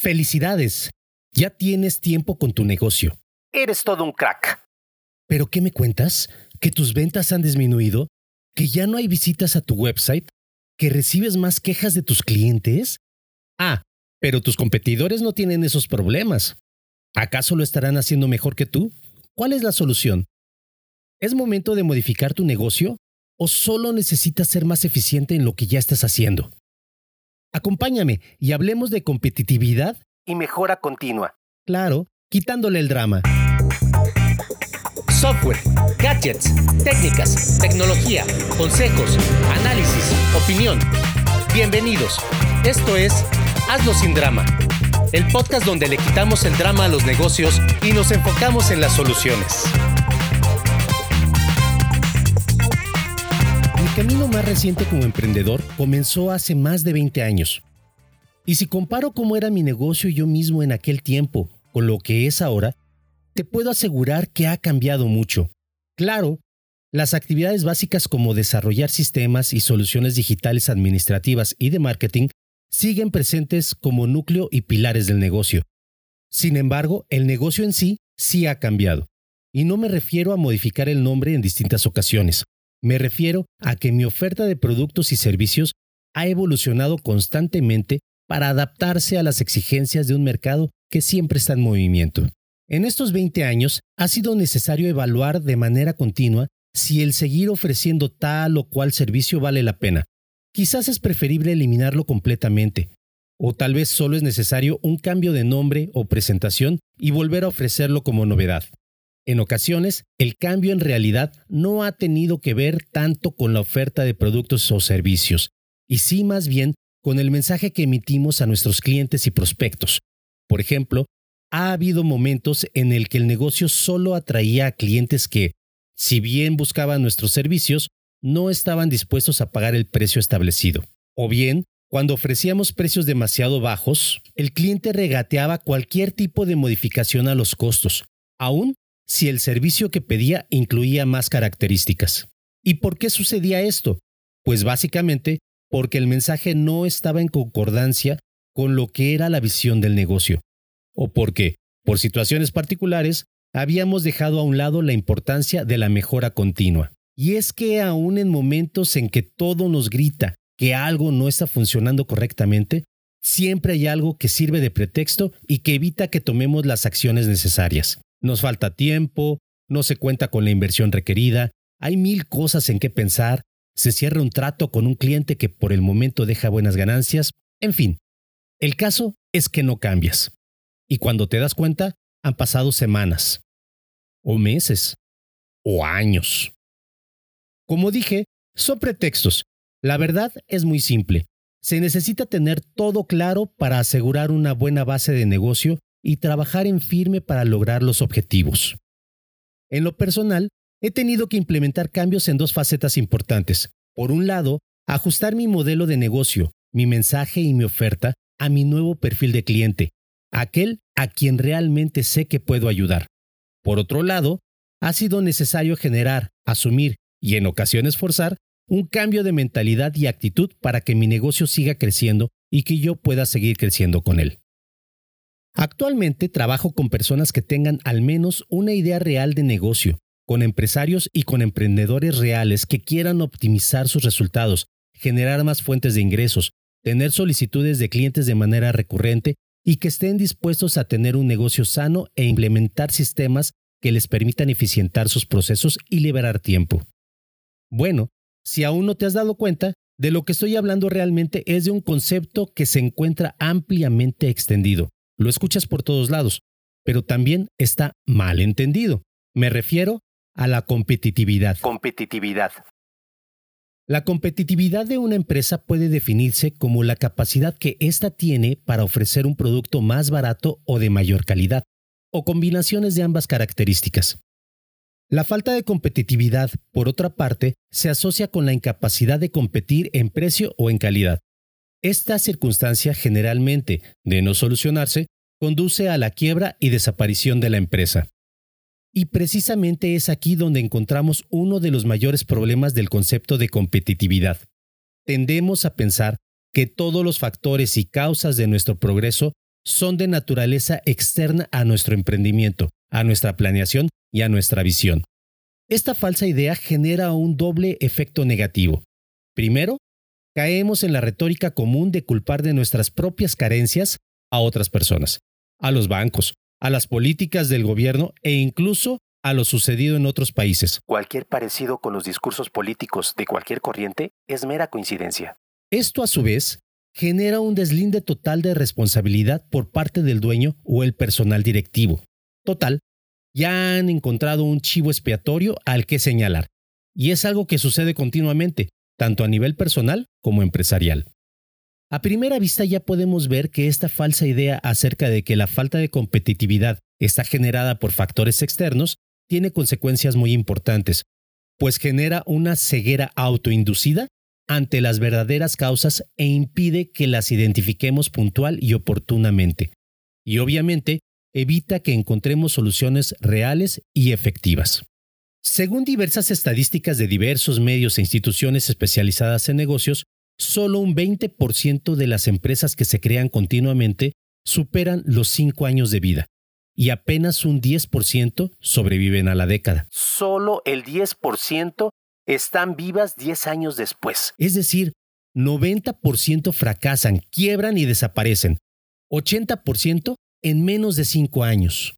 Felicidades. Ya tienes tiempo con tu negocio. Eres todo un crack. ¿Pero qué me cuentas? ¿Que tus ventas han disminuido? ¿Que ya no hay visitas a tu website? ¿Que recibes más quejas de tus clientes? Ah, pero tus competidores no tienen esos problemas. ¿Acaso lo estarán haciendo mejor que tú? ¿Cuál es la solución? ¿Es momento de modificar tu negocio o solo necesitas ser más eficiente en lo que ya estás haciendo? Acompáñame y hablemos de competitividad y mejora continua. Claro, quitándole el drama. Software, gadgets, técnicas, tecnología, consejos, análisis, opinión. Bienvenidos. Esto es Hazlo sin drama. El podcast donde le quitamos el drama a los negocios y nos enfocamos en las soluciones. Camino más reciente como emprendedor comenzó hace más de 20 años. Y si comparo cómo era mi negocio yo mismo en aquel tiempo con lo que es ahora, te puedo asegurar que ha cambiado mucho. Claro, las actividades básicas como desarrollar sistemas y soluciones digitales administrativas y de marketing siguen presentes como núcleo y pilares del negocio. Sin embargo, el negocio en sí sí ha cambiado. Y no me refiero a modificar el nombre en distintas ocasiones. Me refiero a que mi oferta de productos y servicios ha evolucionado constantemente para adaptarse a las exigencias de un mercado que siempre está en movimiento. En estos 20 años ha sido necesario evaluar de manera continua si el seguir ofreciendo tal o cual servicio vale la pena, quizás es preferible eliminarlo completamente, o tal vez solo es necesario un cambio de nombre o presentación y volver a ofrecerlo como novedad. En ocasiones, el cambio en realidad no ha tenido que ver tanto con la oferta de productos o servicios, y sí más bien con el mensaje que emitimos a nuestros clientes y prospectos. Por ejemplo, ha habido momentos en el que el negocio solo atraía a clientes que, si bien buscaban nuestros servicios, no estaban dispuestos a pagar el precio establecido. O bien, cuando ofrecíamos precios demasiado bajos, el cliente regateaba cualquier tipo de modificación a los costos, aun si el servicio que pedía incluía más características. ¿Y por qué sucedía esto? Pues básicamente porque el mensaje no estaba en concordancia con lo que era la visión del negocio, o porque, por situaciones particulares, habíamos dejado a un lado la importancia de la mejora continua. Y es que aún en momentos en que todo nos grita que algo no está funcionando correctamente, siempre hay algo que sirve de pretexto y que evita que tomemos las acciones necesarias. Nos falta tiempo, no se cuenta con la inversión requerida, hay mil cosas en qué pensar, se cierra un trato con un cliente que por el momento deja buenas ganancias, en fin. El caso es que no cambias. Y cuando te das cuenta, han pasado semanas, o meses, o años. Como dije, son pretextos. La verdad es muy simple. Se necesita tener todo claro para asegurar una buena base de negocio y trabajar en firme para lograr los objetivos. En lo personal, he tenido que implementar cambios en dos facetas importantes. Por un lado, ajustar mi modelo de negocio, mi mensaje y mi oferta a mi nuevo perfil de cliente, aquel a quien realmente sé que puedo ayudar. Por otro lado, ha sido necesario generar, asumir y en ocasiones forzar un cambio de mentalidad y actitud para que mi negocio siga creciendo y que yo pueda seguir creciendo con él. Actualmente trabajo con personas que tengan al menos una idea real de negocio, con empresarios y con emprendedores reales que quieran optimizar sus resultados, generar más fuentes de ingresos, tener solicitudes de clientes de manera recurrente y que estén dispuestos a tener un negocio sano e implementar sistemas que les permitan eficientar sus procesos y liberar tiempo. Bueno, si aún no te has dado cuenta, de lo que estoy hablando realmente es de un concepto que se encuentra ampliamente extendido. Lo escuchas por todos lados, pero también está mal entendido. Me refiero a la competitividad. Competitividad. La competitividad de una empresa puede definirse como la capacidad que ésta tiene para ofrecer un producto más barato o de mayor calidad, o combinaciones de ambas características. La falta de competitividad, por otra parte, se asocia con la incapacidad de competir en precio o en calidad. Esta circunstancia generalmente, de no solucionarse, conduce a la quiebra y desaparición de la empresa. Y precisamente es aquí donde encontramos uno de los mayores problemas del concepto de competitividad. Tendemos a pensar que todos los factores y causas de nuestro progreso son de naturaleza externa a nuestro emprendimiento, a nuestra planeación y a nuestra visión. Esta falsa idea genera un doble efecto negativo. Primero, caemos en la retórica común de culpar de nuestras propias carencias a otras personas, a los bancos, a las políticas del gobierno e incluso a lo sucedido en otros países. Cualquier parecido con los discursos políticos de cualquier corriente es mera coincidencia. Esto a su vez genera un deslinde total de responsabilidad por parte del dueño o el personal directivo. Total, ya han encontrado un chivo expiatorio al que señalar. Y es algo que sucede continuamente, tanto a nivel personal como empresarial. A primera vista ya podemos ver que esta falsa idea acerca de que la falta de competitividad está generada por factores externos tiene consecuencias muy importantes, pues genera una ceguera autoinducida ante las verdaderas causas e impide que las identifiquemos puntual y oportunamente. Y obviamente evita que encontremos soluciones reales y efectivas. Según diversas estadísticas de diversos medios e instituciones especializadas en negocios, solo un 20% de las empresas que se crean continuamente superan los 5 años de vida y apenas un 10% sobreviven a la década. Solo el 10% están vivas 10 años después. Es decir, 90% fracasan, quiebran y desaparecen. 80% en menos de 5 años.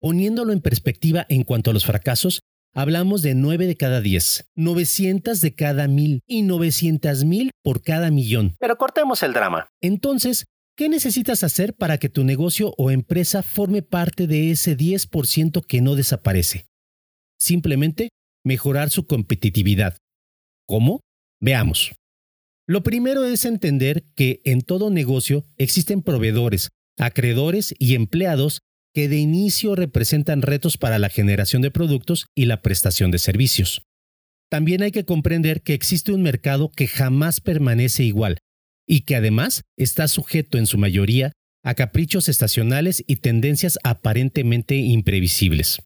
Poniéndolo en perspectiva en cuanto a los fracasos, hablamos de 9 de cada 10, 900 de cada 1000 y 900 mil por cada millón. Pero cortemos el drama. Entonces, ¿qué necesitas hacer para que tu negocio o empresa forme parte de ese 10% que no desaparece? Simplemente mejorar su competitividad. ¿Cómo? Veamos. Lo primero es entender que en todo negocio existen proveedores, acreedores y empleados que de inicio representan retos para la generación de productos y la prestación de servicios. También hay que comprender que existe un mercado que jamás permanece igual y que además está sujeto en su mayoría a caprichos estacionales y tendencias aparentemente imprevisibles.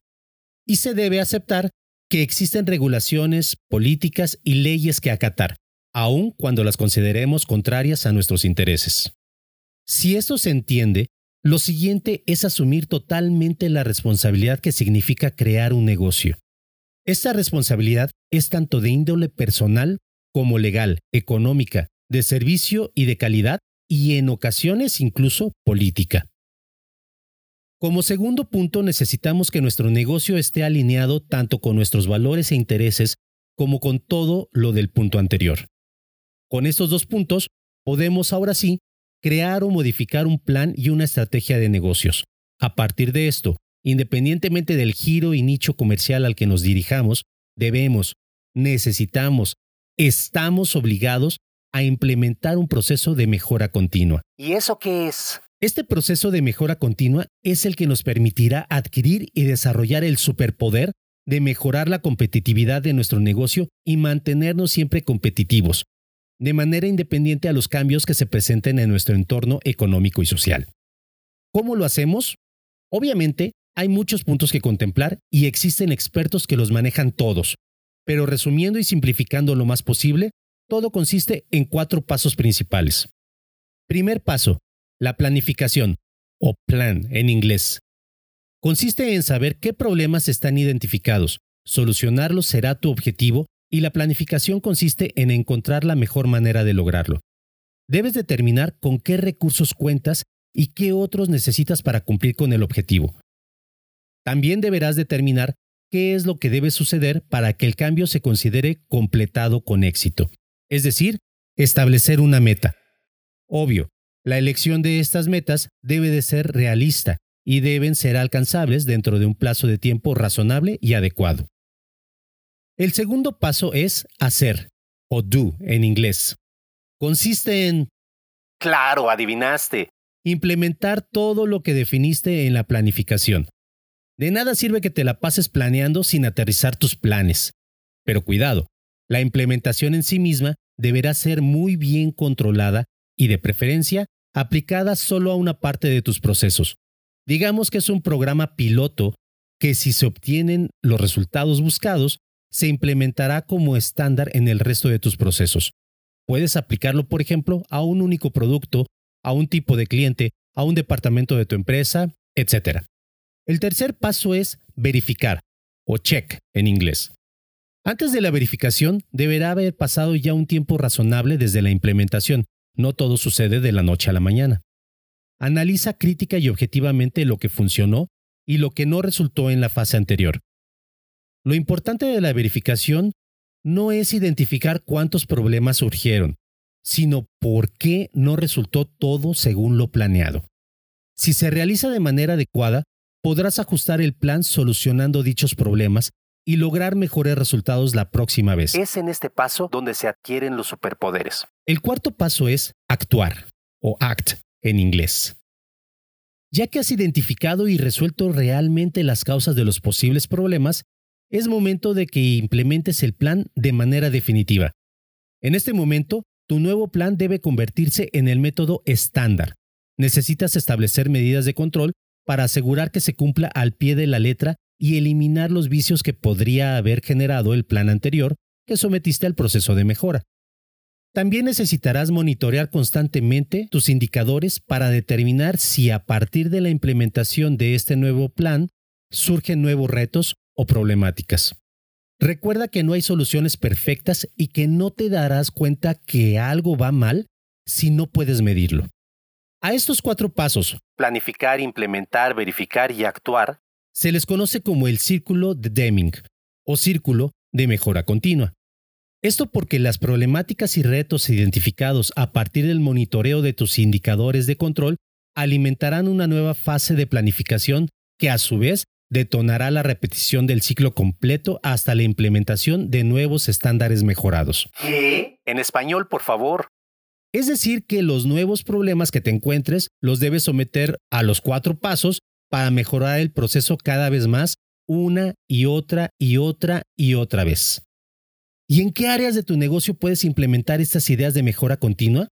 Y se debe aceptar que existen regulaciones, políticas y leyes que acatar, aun cuando las consideremos contrarias a nuestros intereses. Si esto se entiende, lo siguiente es asumir totalmente la responsabilidad que significa crear un negocio. Esta responsabilidad es tanto de índole personal como legal, económica, de servicio y de calidad, y en ocasiones incluso política. Como segundo punto, necesitamos que nuestro negocio esté alineado tanto con nuestros valores e intereses como con todo lo del punto anterior. Con estos dos puntos, podemos ahora sí crear o modificar un plan y una estrategia de negocios. A partir de esto, independientemente del giro y nicho comercial al que nos dirijamos, debemos, necesitamos, estamos obligados a implementar un proceso de mejora continua. ¿Y eso qué es? Este proceso de mejora continua es el que nos permitirá adquirir y desarrollar el superpoder de mejorar la competitividad de nuestro negocio y mantenernos siempre competitivos, de manera independiente a los cambios que se presenten en nuestro entorno económico y social. ¿Cómo lo hacemos? Obviamente, hay muchos puntos que contemplar y existen expertos que los manejan todos, pero resumiendo y simplificando lo más posible, todo consiste en cuatro pasos principales. Primer paso, la planificación, o plan en inglés. Consiste en saber qué problemas están identificados, solucionarlos será tu objetivo y la planificación consiste en encontrar la mejor manera de lograrlo. Debes determinar con qué recursos cuentas y qué otros necesitas para cumplir con el objetivo. También deberás determinar qué es lo que debe suceder para que el cambio se considere completado con éxito. Es decir, establecer una meta. Obvio, la elección de estas metas debe de ser realista y deben ser alcanzables dentro de un plazo de tiempo razonable y adecuado. El segundo paso es hacer, o do en inglés. Consiste en... Claro, adivinaste. Implementar todo lo que definiste en la planificación. De nada sirve que te la pases planeando sin aterrizar tus planes. Pero cuidado, la implementación en sí misma deberá ser muy bien controlada y de preferencia aplicada solo a una parte de tus procesos. Digamos que es un programa piloto que si se obtienen los resultados buscados, se implementará como estándar en el resto de tus procesos. Puedes aplicarlo, por ejemplo, a un único producto, a un tipo de cliente a un departamento de tu empresa, etc. El tercer paso es verificar, o check en inglés. Antes de la verificación, deberá haber pasado ya un tiempo razonable desde la implementación. No todo sucede de la noche a la mañana. Analiza crítica y objetivamente lo que funcionó y lo que no resultó en la fase anterior. Lo importante de la verificación no es identificar cuántos problemas surgieron, sino por qué no resultó todo según lo planeado. Si se realiza de manera adecuada, podrás ajustar el plan solucionando dichos problemas y lograr mejores resultados la próxima vez. Es en este paso donde se adquieren los superpoderes. El cuarto paso es actuar, o act en inglés. Ya que has identificado y resuelto realmente las causas de los posibles problemas, es momento de que implementes el plan de manera definitiva. En este momento, tu nuevo plan debe convertirse en el método estándar. Necesitas establecer medidas de control para asegurar que se cumpla al pie de la letra y eliminar los vicios que podría haber generado el plan anterior que sometiste al proceso de mejora. También necesitarás monitorear constantemente tus indicadores para determinar si a partir de la implementación de este nuevo plan surgen nuevos retos o problemáticas. Recuerda que no hay soluciones perfectas y que no te darás cuenta que algo va mal si no puedes medirlo. A estos cuatro pasos, planificar, implementar, verificar y actuar, se les conoce como el círculo de Deming o círculo de mejora continua. Esto porque las problemáticas y retos identificados a partir del monitoreo de tus indicadores de control alimentarán una nueva fase de planificación que a su vez detonará la repetición del ciclo completo hasta la implementación de nuevos estándares mejorados. ¿Qué? En español, por favor. Es decir, que los nuevos problemas que te encuentres los debes someter a los cuatro pasos para mejorar el proceso cada vez más, una y otra y otra y otra vez. ¿Y en qué áreas de tu negocio puedes implementar estas ideas de mejora continua?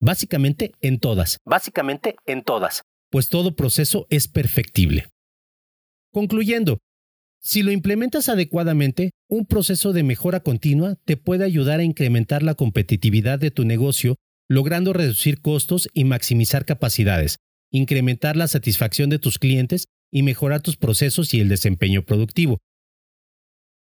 Básicamente en todas. Básicamente en todas. Pues todo proceso es perfectible. Concluyendo, si lo implementas adecuadamente, un proceso de mejora continua te puede ayudar a incrementar la competitividad de tu negocio, logrando reducir costos y maximizar capacidades, incrementar la satisfacción de tus clientes y mejorar tus procesos y el desempeño productivo.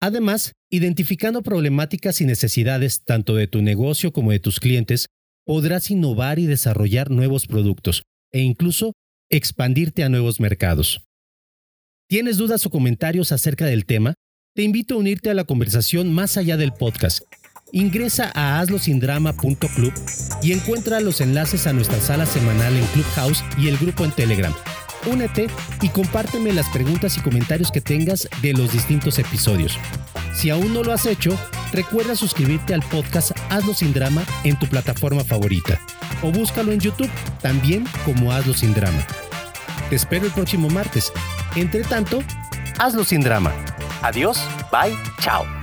Además, identificando problemáticas y necesidades tanto de tu negocio como de tus clientes, podrás innovar y desarrollar nuevos productos e incluso expandirte a nuevos mercados. ¿Tienes dudas o comentarios acerca del tema? Te invito a unirte a la conversación más allá del podcast. Ingresa a hazlosindrama.club y encuentra los enlaces a nuestra sala semanal en Clubhouse y el grupo en Telegram. Únete y compárteme las preguntas y comentarios que tengas de los distintos episodios. Si aún no lo has hecho, recuerda suscribirte al podcast Hazlo sin drama en tu plataforma favorita o búscalo en YouTube también como Hazlo sin drama. Te espero el próximo martes. Entre tanto, hazlo sin drama. Adiós, bye, chao.